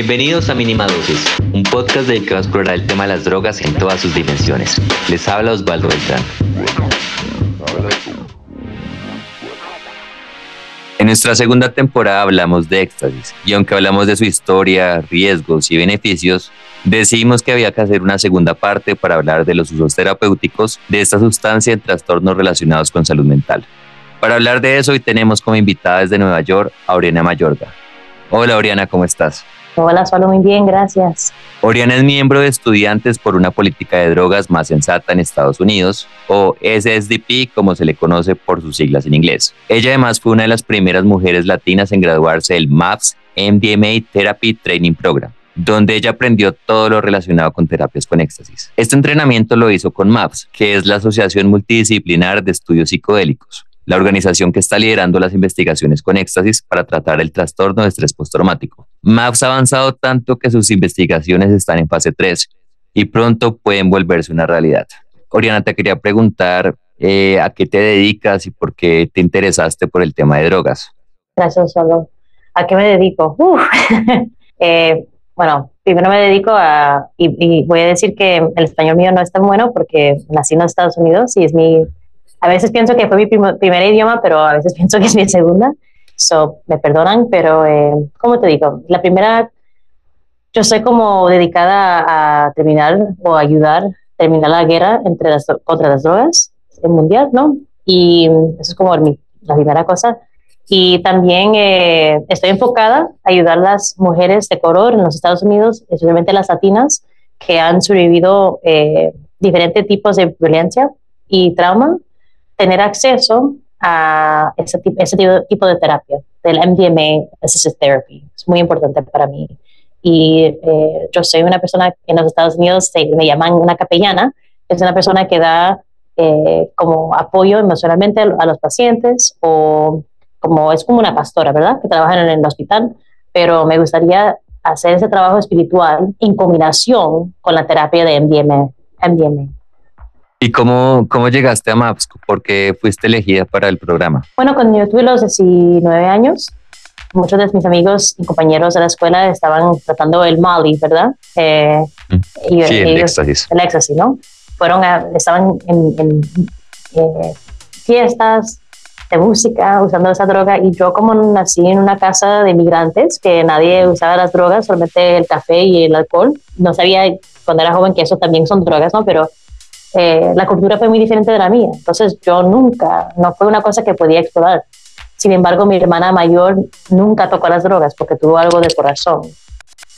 Bienvenidos a Mínima Dosis, un podcast dedicado a explorar el tema de las drogas en todas sus dimensiones. Les habla Osvaldo Beltrán. En nuestra segunda temporada hablamos de éxtasis y aunque hablamos de su historia, riesgos y beneficios, decidimos que había que hacer una segunda parte para hablar de los usos terapéuticos de esta sustancia en trastornos relacionados con salud mental. Para hablar de eso hoy tenemos como invitada desde Nueva York a Oriana Mayorga. Hola Oriana, ¿cómo estás? Hola, solo muy bien, gracias. Oriana es miembro de Estudiantes por una política de drogas más sensata en Estados Unidos, o SSDP como se le conoce por sus siglas en inglés. Ella además fue una de las primeras mujeres latinas en graduarse del MAPS MDMA Therapy Training Program donde ella aprendió todo lo relacionado con terapias con éxtasis. Este entrenamiento lo hizo con MAPS, que es la Asociación Multidisciplinar de Estudios Psicodélicos, la organización que está liderando las investigaciones con éxtasis para tratar el trastorno de estrés postraumático. MAPS ha avanzado tanto que sus investigaciones están en fase 3 y pronto pueden volverse una realidad. Oriana, te quería preguntar eh, a qué te dedicas y por qué te interesaste por el tema de drogas. Gracias, Solo. ¿A qué me dedico? Eh, bueno, primero me dedico a, y, voy a decir que el español mío no es tan bueno porque nací en los Estados Unidos y es mi, a veces pienso que fue mi primer idioma, pero a veces pienso que es mi segunda. So, me perdonan, pero eh, ¿cómo te digo? La primera, yo soy como dedicada a terminar o ayudar terminar la guerra entre las, contra las drogas en mundial, ¿no? Y eso es como la primera cosa. Y también eh, estoy enfocada a ayudar a las mujeres de color en los Estados Unidos, especialmente las latinas, que han sobrevivido eh, diferentes tipos de violencia y trauma, tener acceso a ese, ese tipo de terapia, del MDMA Assisted Therapy. Es muy importante para mí. Y eh, yo soy una persona en los Estados Unidos, me llaman una capellana, es una persona que da eh, como apoyo emocionalmente a los pacientes o como es como una pastora, ¿verdad? Que trabaja en el hospital, pero me gustaría hacer ese trabajo espiritual en combinación con la terapia de MDMA. MDMA. ¿Y cómo, cómo llegaste a MAPS? ¿Por qué fuiste elegida para el programa? Bueno, cuando yo tuve los 19 años, muchos de mis amigos y compañeros de la escuela estaban tratando el Molly, ¿verdad? Eh, y, sí, el éxtasis. El éxtasis, ¿no? Fueron estaban en, eh, fiestas de música usando esa droga y yo como nací en una casa de inmigrantes que nadie usaba las drogas, solamente el café y el alcohol, no sabía cuando era joven que eso también son drogas, ¿no? Pero eh, la cultura fue muy diferente de la mía. Entonces yo nunca, no fue una cosa que podía explorar. Sin embargo, mi hermana mayor nunca tocó las drogas porque tuvo algo de corazón.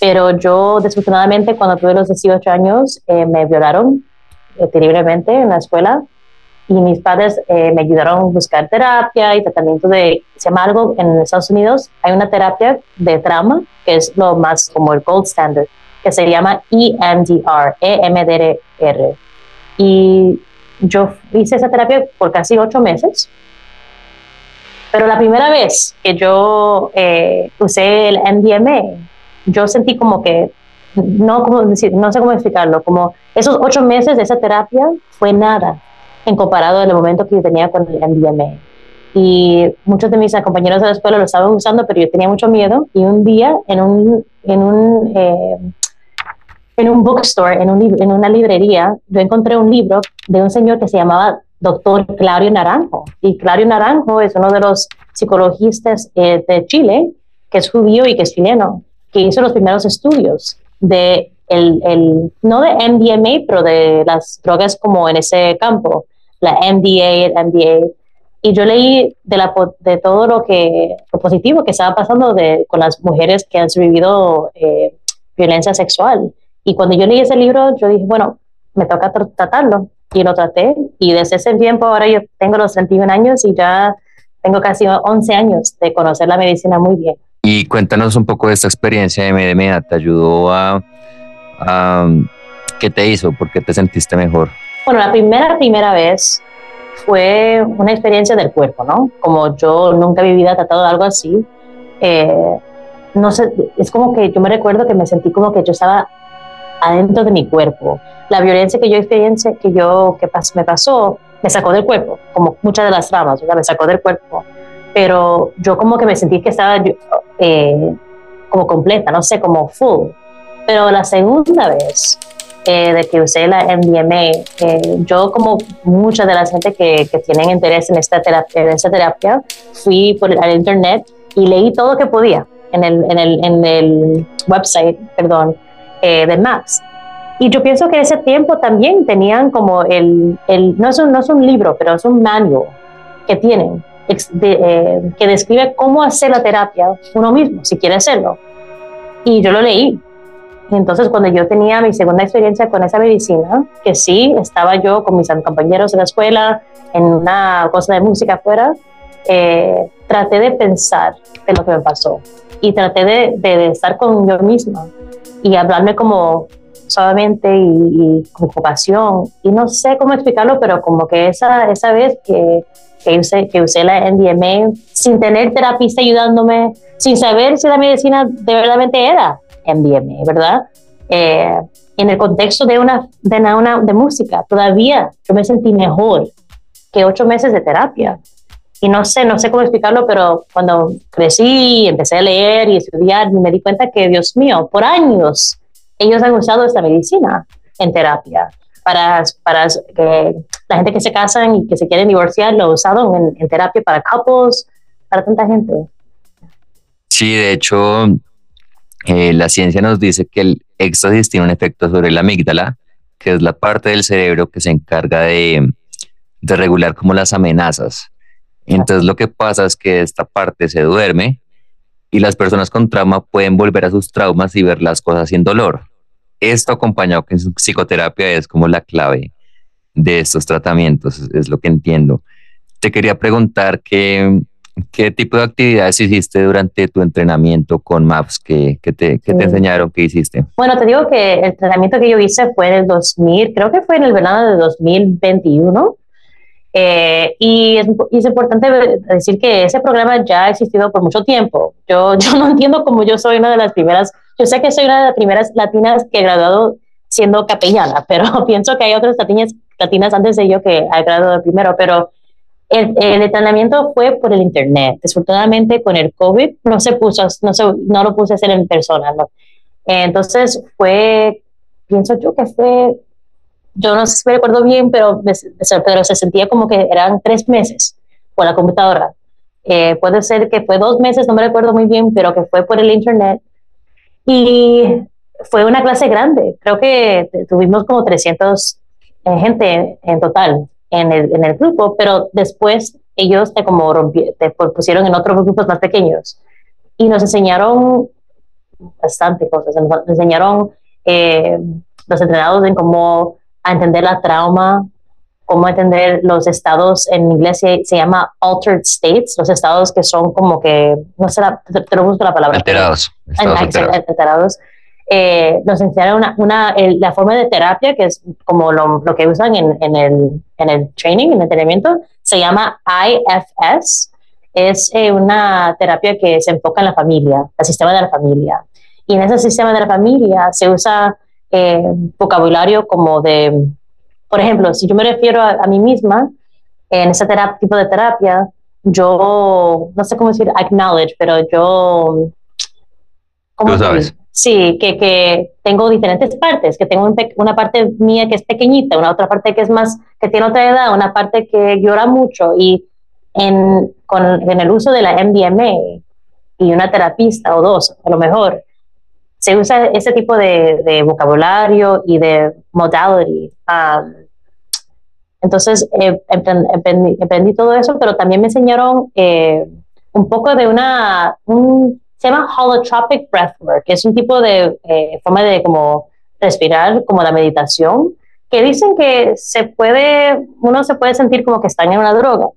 Pero yo, desafortunadamente, cuando tuve los 18 años, eh, me violaron eh, terriblemente en la escuela y mis padres me ayudaron a buscar terapia y tratamiento de, se llama algo en Estados Unidos, hay una terapia de trauma que es lo más como el gold standard, que se llama EMDR, EMDR y yo hice esa terapia por casi ocho meses. Pero la primera vez que yo eh, usé el MDMA, yo sentí como que, no, como decir, no sé cómo explicarlo, como esos ocho meses de esa terapia fue nada en comparado al momento que yo tenía con el MDMA. Y muchos de mis compañeros de la escuela lo estaban usando, pero yo tenía mucho miedo. Y un día en un, en un eh, en un bookstore, en, un, en una librería, yo encontré un libro de un señor que se llamaba Doctor Claudio Naranjo. Y Claudio Naranjo es uno de los psicologistas eh, de Chile, que es judío y que es chileno, que hizo los primeros estudios de el, el, no de MDMA, pero de las drogas como en ese campo, la MDA, el MDA. Y yo leí de, la, de todo lo, que, lo positivo que estaba pasando de, con las mujeres que han sobrevivido eh, violencia sexual. Y cuando yo leí ese libro, yo dije, bueno, me toca tratarlo. Y lo traté. Y desde ese tiempo, ahora yo tengo los 31 años y ya tengo casi 11 años de conocer la medicina muy bien. Y cuéntanos un poco de esta experiencia de MDMA. ¿Te ayudó a, a qué te hizo? ¿Por qué te sentiste mejor? Bueno, la primera, primera vez fue una experiencia del cuerpo, ¿no? Como yo nunca en mi vida he tratado algo así. Eh, no sé, es como que yo me recuerdo que me sentí como que yo estaba adentro de mi cuerpo. La violencia que yo experiencié, que yo que me pasó, me sacó del cuerpo, como muchas de las tramas, me sacó del cuerpo. Pero yo como que me sentí que estaba eh, como completa, no sé, como full. Pero la segunda vez eh, de que usé la MDMA, eh, yo como mucha de la gente que, que tienen interés en esta terapia, en esta terapia fui por el internet y leí todo lo que podía en el, en el, en el website, perdón, eh, de Max. Y yo pienso que en ese tiempo también tenían como el, el no, es un, no es un libro, pero es un manual que tienen, eh, que describe cómo hacer la terapia uno mismo, si quiere hacerlo. Y yo lo leí. Entonces cuando yo tenía mi segunda experiencia con esa medicina, que sí, estaba yo con mis compañeros de la escuela en una cosa de música afuera, eh, traté de pensar en lo que me pasó y traté de, de, estar con yo misma y hablarme como suavemente y, con compasión. Y no sé cómo explicarlo, pero como que esa, esa vez que, que, usé, que usé la MDMA sin tener terapista ayudándome, sin saber si la medicina de verdad era MDMA, ¿verdad? Eh, en el contexto de una, de una de música, todavía yo me sentí mejor que ocho meses de terapia y no sé, no sé cómo explicarlo, pero cuando crecí, empecé a leer y estudiar, me di cuenta que, Dios mío, por años ellos han usado esta medicina en terapia. Para, para que la gente que se casan y que se quieren divorciar lo han usado en, terapia para couples, para tanta gente. Sí, de hecho, eh, la ciencia nos dice que el éxtasis tiene un efecto sobre la amígdala, que es la parte del cerebro que se encarga de, de regular como las amenazas. Entonces lo que pasa es que esta parte se duerme y las personas con trauma pueden volver a sus traumas y ver las cosas sin dolor. Esto acompañado con psicoterapia es como la clave de estos tratamientos, es lo que entiendo. Te quería preguntar qué, qué tipo de actividades hiciste durante tu entrenamiento con MAPS, qué, qué te, qué te enseñaron, qué hiciste. Bueno, te digo que el entrenamiento que yo hice fue en el 2000, creo que fue en el verano de 2021. Eh, y, es, importante decir que ese programa ya ha existido por mucho tiempo. Yo, yo no entiendo cómo yo soy una de las primeras, yo sé que soy una de las primeras latinas que he graduado siendo capellana, pero pienso que hay otras latinas, latinas antes de yo que ha graduado primero, pero el, el, entrenamiento fue por el internet. Desafortunadamente con el COVID no se puso, no, se, no lo puse a hacer en persona. ¿no? Entonces fue, pienso yo que fue yo no sé si me recuerdo bien, pero, pero se sentía como que eran tres meses por la computadora. Eh, puede ser que fue dos meses, no me recuerdo muy bien, pero que fue por el internet. Y fue una clase grande. Creo que tuvimos como 300 eh, gente en total en el, en el, grupo, pero después ellos te como te pusieron en otros grupos más pequeños y nos enseñaron bastante cosas. Nos enseñaron eh, los entrenados en cómo a entender la trauma, cómo entender los estados, en inglés se, llama altered states, los estados que son como que, no sé, te, lo busco la palabra. Alterados. alterados. Eh, nos enseñaron una, una la forma de terapia, que es como lo, lo que usan en, en, el, en, el, training, en el entrenamiento, se llama IFS. Es eh, una terapia que se enfoca en la familia, el sistema de la familia. Y en ese sistema de la familia se usa eh, vocabulario como de, por ejemplo, si yo me refiero a, mí misma en ese tipo de terapia, yo no sé cómo decir acknowledge, pero yo... ¿cómo sabes? Sí, que, que, tengo diferentes partes, que tengo una parte mía que es pequeñita, una otra parte que es más, que tiene otra edad, una parte que llora mucho y en, con, en el uso de la MDMA y una terapista o dos, a lo mejor, se usa ese tipo de, vocabulario y de modality. Um, entonces, eh, todo eso, pero también me enseñaron eh, un poco de una, un, se llama holotropic breathwork, que es un tipo de eh, forma de como respirar, como la meditación, que dicen que se puede, uno se puede sentir como que está en una droga,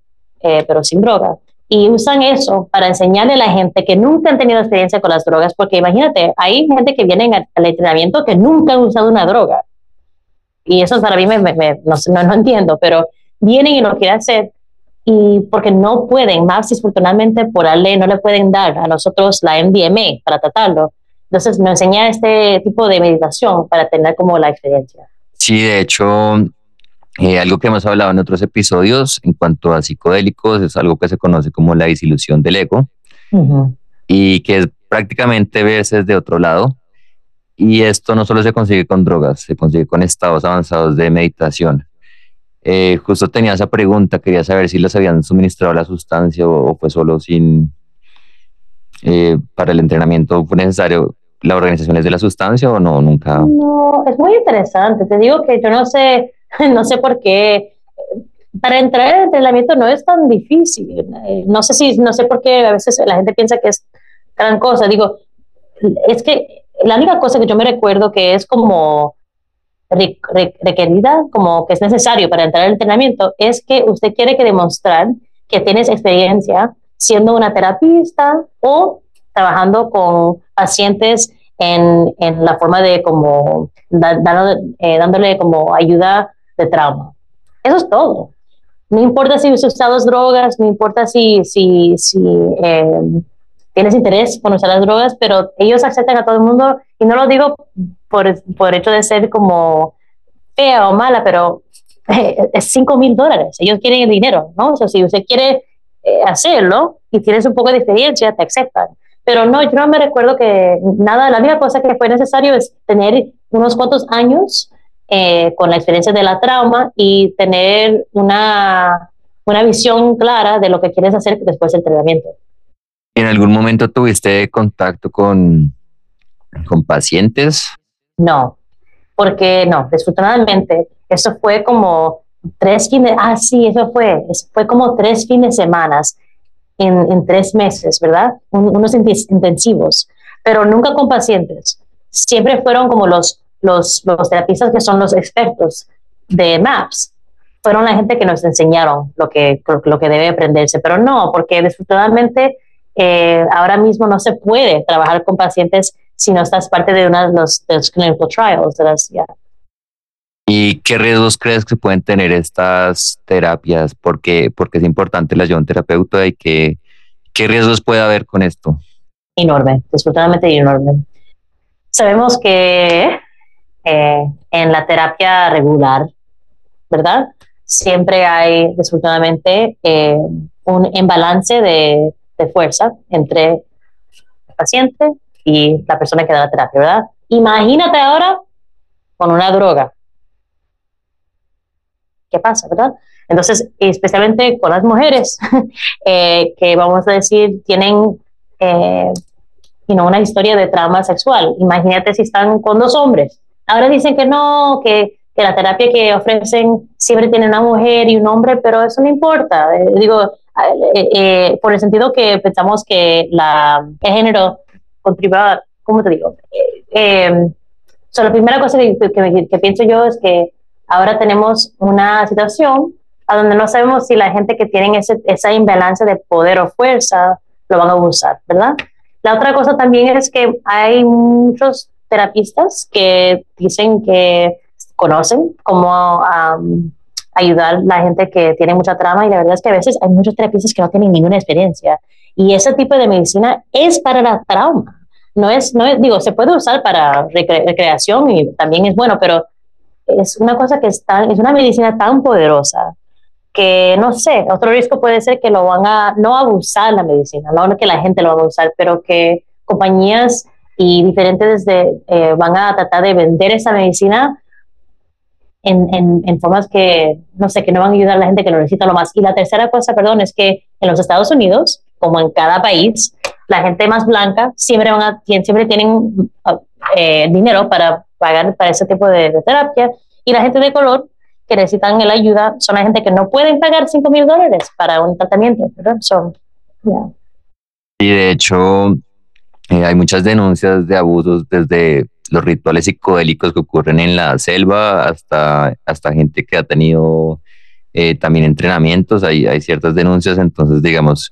pero sin droga y usan eso para enseñarle a la gente que nunca han tenido experiencia con las drogas, porque imagínate, hay gente que viene al entrenamiento que nunca han usado una droga. Y eso para mí me, no, no, entiendo, pero vienen y lo quieren hacer y porque no pueden, más disfortunadamente por la ley no le pueden dar a nosotros la MDMA para tratarlo. Entonces nos enseña este tipo de meditación para tener como la experiencia. Sí, de hecho, eh, algo que hemos hablado en otros episodios en cuanto a psicodélicos es algo que se conoce como la disilusión del ego y que es prácticamente verse desde otro lado. Y esto no solo se consigue con drogas, se consigue con estados avanzados de meditación. Eh, justo tenía esa pregunta, quería saber si les habían suministrado la sustancia o, fue solo sin... Eh, para el entrenamiento fue necesario la organización de la sustancia o no, nunca. No, es muy interesante. Te digo que yo no sé, no sé por qué. Para entrar en entrenamiento no es tan difícil. Eh, no sé si, no sé por qué a veces la gente piensa que es gran cosa. Digo, es que la única cosa que yo me recuerdo que es como requerida, como que es necesario para entrar al entrenamiento, es que usted quiere que demostrar que tienes experiencia siendo una terapista o trabajando con pacientes en, en la forma de como eh, dándole como ayuda de trauma. Eso es todo. No importa si usas drogas, no importa si, si, si eh, tienes interés por usar las drogas, pero ellos aceptan a todo el mundo y no lo digo por, por hecho de ser como fea o mala, pero eh, es 5 mil dólares. Ellos quieren el dinero, ¿no? O sea, si usted quiere hacerlo y tienes un poco de experiencia, te aceptan. Pero no, yo no me recuerdo que nada, la única cosa que fue necesario es tener unos cuantos años eh, con la experiencia de la trauma y tener una, una visión clara de lo que quieres hacer después del entrenamiento. ¿En algún momento tuviste contacto con, con pacientes? No, porque no, desafortunadamente, eso fue como tres fines, ah, sí, eso fue, eso fue como tres fines de semanas en, tres meses, ¿verdad? unos intensivos, pero nunca con pacientes. Siempre fueron como los, los, los terapistas que son los expertos de MAPS. Fueron la gente que nos enseñaron lo que, lo que debe aprenderse, pero no, porque desafortunadamente eh, ahora mismo no se puede trabajar con pacientes si no estás parte de uno de los, clinical trials. De las, ¿Y qué riesgos crees que pueden tener estas terapias? Porque, porque es importante la ayuda de un terapeuta y que, qué riesgos puede haber con esto. Enorme, desafortunadamente enorme. Sabemos que eh, en la terapia regular, ¿verdad? Siempre hay, desafortunadamente, eh, un imbalance de, de fuerza entre el paciente y la persona que da la terapia, ¿verdad? Imagínate ahora con una droga qué pasa, ¿verdad? Entonces, especialmente con las mujeres, eh, que vamos a decir, tienen eh, una historia de trauma sexual. Imagínate si están con dos hombres. Ahora dicen que no, que, que la terapia que ofrecen siempre tiene una mujer y un hombre, pero eso no importa. Eh, digo, eh, por el sentido que pensamos que la, el género contribuye, ¿cómo te digo? Eh, la primera cosa que, que pienso yo es que ahora tenemos una situación a donde no sabemos si la gente que tiene ese, esa imbalance de poder o fuerza lo van a usar, ¿verdad? La otra cosa también es que hay muchos terapistas que dicen que conocen cómo ayudar a la gente que tiene mucha trama y la verdad es que a veces hay muchos terapistas que no tienen ninguna experiencia y ese tipo de medicina es para la trauma. No es, no es, digo, se puede usar para recreación y también es bueno, pero es una cosa que es, es una medicina tan poderosa que no sé, otro riesgo puede ser que lo van a no abusar la medicina, no que la gente lo va a usar, pero que compañías y diferentes de, eh, van a tratar de vender esa medicina en, en, formas que, no sé, que no van a ayudar a la gente que lo necesita lo más. Y la tercera cosa, perdón, es que en los Estados Unidos, como en cada país, la gente más blanca siempre, van a, siempre tienen eh, dinero para pagar para ese tipo de, terapia. Y la gente de color que necesitan la ayuda son la gente que no pueden pagar 5 mil dólares para un tratamiento. Son, Y de hecho, eh, hay muchas denuncias de abusos desde los rituales psicodélicos que ocurren en la selva hasta, hasta gente que ha tenido eh, también entrenamientos. Hay, hay ciertas denuncias, entonces, digamos,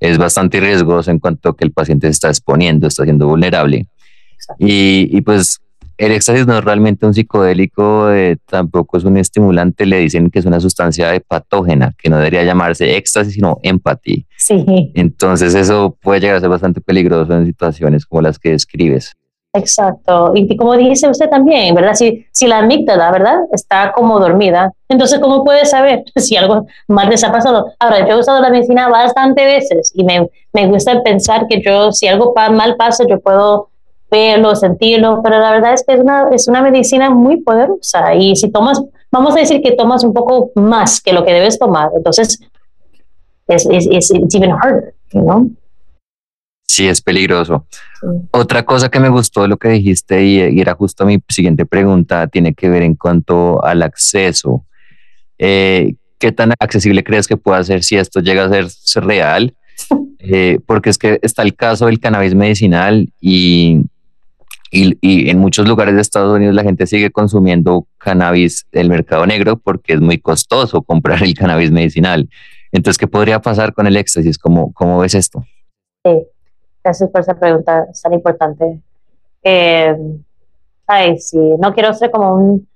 es bastante riesgoso en cuanto a que el paciente se está exponiendo, está siendo vulnerable. Y, y, pues el éxtasis no es realmente un psicodélico, eh, tampoco es un estimulante, le dicen que es una sustancia patógena, que no debería llamarse éxtasis, sino empatía. Sí. Entonces eso puede llegar a ser bastante peligroso en situaciones como las que describes. Exacto. Y como dice usted también, ¿verdad? Si, si la amígdala, ¿verdad? Está como dormida, entonces, ¿cómo puede saber si algo mal les ha pasado? Ahora, yo he usado la medicina bastante veces y me, me gusta pensar que yo, si algo mal pasa, yo puedo verlo, sentirlo, pero la verdad es que es una, es una medicina muy poderosa y si tomas, vamos a decir que tomas un poco más que lo que debes tomar, entonces es, even harder, ¿no? Sí, es peligroso. Otra cosa que me gustó de lo que dijiste y, era justo mi siguiente pregunta, tiene que ver en cuanto al acceso. Eh, ¿Qué tan accesible crees que pueda ser si esto llega a ser, real? Eh, porque es que está el caso del cannabis medicinal y, y, en muchos lugares de Estados Unidos la gente sigue consumiendo cannabis del mercado negro porque es muy costoso comprar el cannabis medicinal. Entonces, ¿qué podría pasar con el éxtasis? ¿Cómo, cómo ves esto? Sí, gracias por esa pregunta, es tan importante. Eh, ay, sí, no quiero ser como un,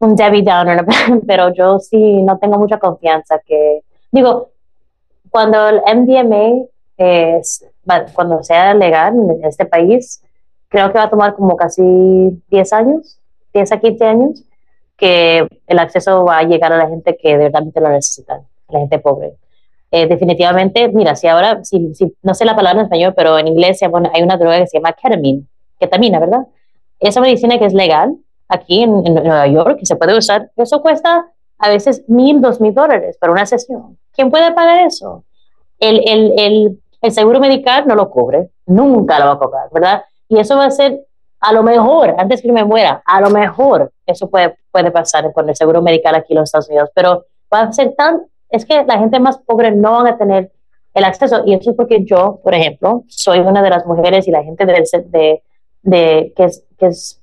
un Debbie Downer, pero yo sí no tengo mucha confianza que, digo, cuando el MDMA, es, cuando sea legal en este país, creo que va a tomar como casi 10 años, 10 a 15 años, que el acceso va a llegar a la gente que de verdad lo necesita, a la gente pobre. Eh, definitivamente, mira, si ahora, si, no sé la palabra en español, pero en inglés hay una droga que se llama ketamine, ketamina, ¿verdad? Esa medicina que es legal aquí en, Nueva York, que se puede usar, eso cuesta a veces mil, dos mil dólares para una sesión. ¿Quién puede pagar eso? El, el, el, el seguro medical no lo cubre, nunca lo va a cobrar, ¿verdad? Y eso va a ser, a lo mejor, antes que me muera, a lo mejor eso puede, puede pasar con el seguro medical aquí en los Estados Unidos, pero va a ser tan, es que la gente más pobre no van a tener el acceso. Y eso es porque yo, por ejemplo, soy una de las mujeres y la gente de, de, de que, es, que es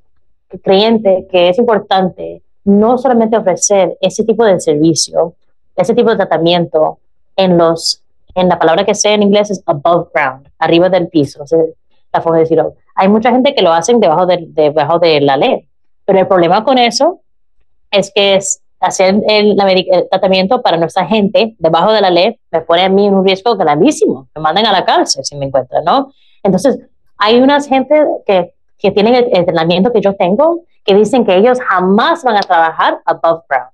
creyente que es importante no solamente ofrecer ese tipo de servicio, ese tipo de tratamiento en los, en la palabra que sé en inglés es above ground, arriba del piso, la forma de decirlo. Hay mucha gente que lo hacen debajo de, debajo de la ley, pero el problema con eso es que es hacer el, tratamiento para nuestra gente debajo de la ley me pone a mí en un riesgo gravísimo, me mandan a la cárcel si me encuentran, ¿no? Entonces, hay unas gente que, que tienen el entrenamiento que yo tengo que dicen que ellos jamás van a trabajar above ground,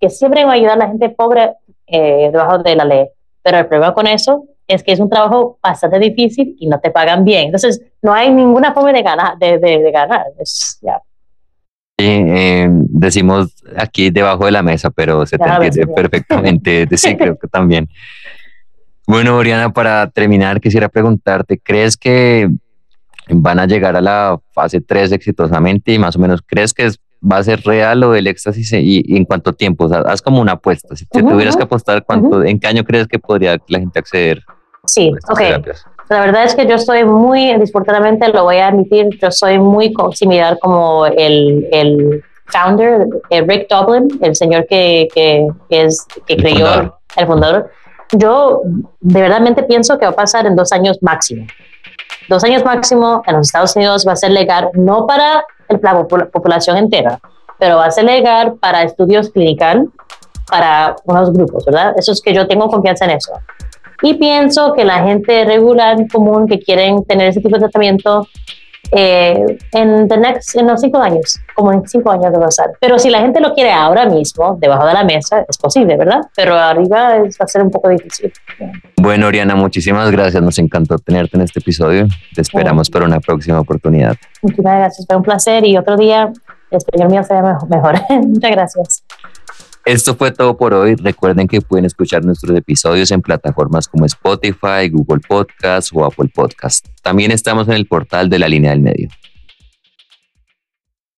que siempre van a ayudar a la gente pobre eh, debajo de la ley. Pero el problema con eso es que es un trabajo bastante difícil y no te pagan bien. Entonces, no hay ninguna forma de ganar. De, de, ganar. Eh, decimos aquí debajo de la mesa, pero se te entiende perfectamente. sí, creo que también. Bueno, Oriana, para terminar, quisiera preguntarte, ¿crees que van a llegar a la fase 3 exitosamente y más o menos crees que va a ser real lo del éxtasis y, en cuánto tiempo? haz como una apuesta. Si te tuvieras que apostar, ¿cuánto, ¿en qué año crees que podría la gente acceder? Sí, ok. La verdad es que yo estoy muy, disfortunadamente lo voy a admitir, yo soy muy similar como el, el founder, eh, Rick Doblin, el señor que, que, es, que creyó, el fundador. Yo de verdad pienso que va a pasar en dos años máximo. Dos años máximo en los Estados Unidos va a ser legal, no para la población entera, pero va a ser legal para estudios clínicos para unos grupos, ¿verdad? Eso es que yo tengo confianza en eso. Y pienso que la gente regular, común, que quieren tener ese tipo de tratamiento eh, en, the next, en los cinco años, como en cinco años de pasar. Pero si la gente lo quiere ahora mismo, debajo de la mesa, es posible, ¿verdad? Pero arriba es, va a ser un poco difícil. Bueno, Oriana, muchísimas gracias. Nos encantó tenerte en este episodio. Te esperamos para una próxima oportunidad. Muchísimas gracias. Fue un placer y otro día el español mío será mejor. Muchas gracias. Esto fue todo por hoy. Recuerden que pueden escuchar nuestros episodios en plataformas como Spotify, Google Podcast o Apple Podcast. También estamos en el portal de la línea del medio.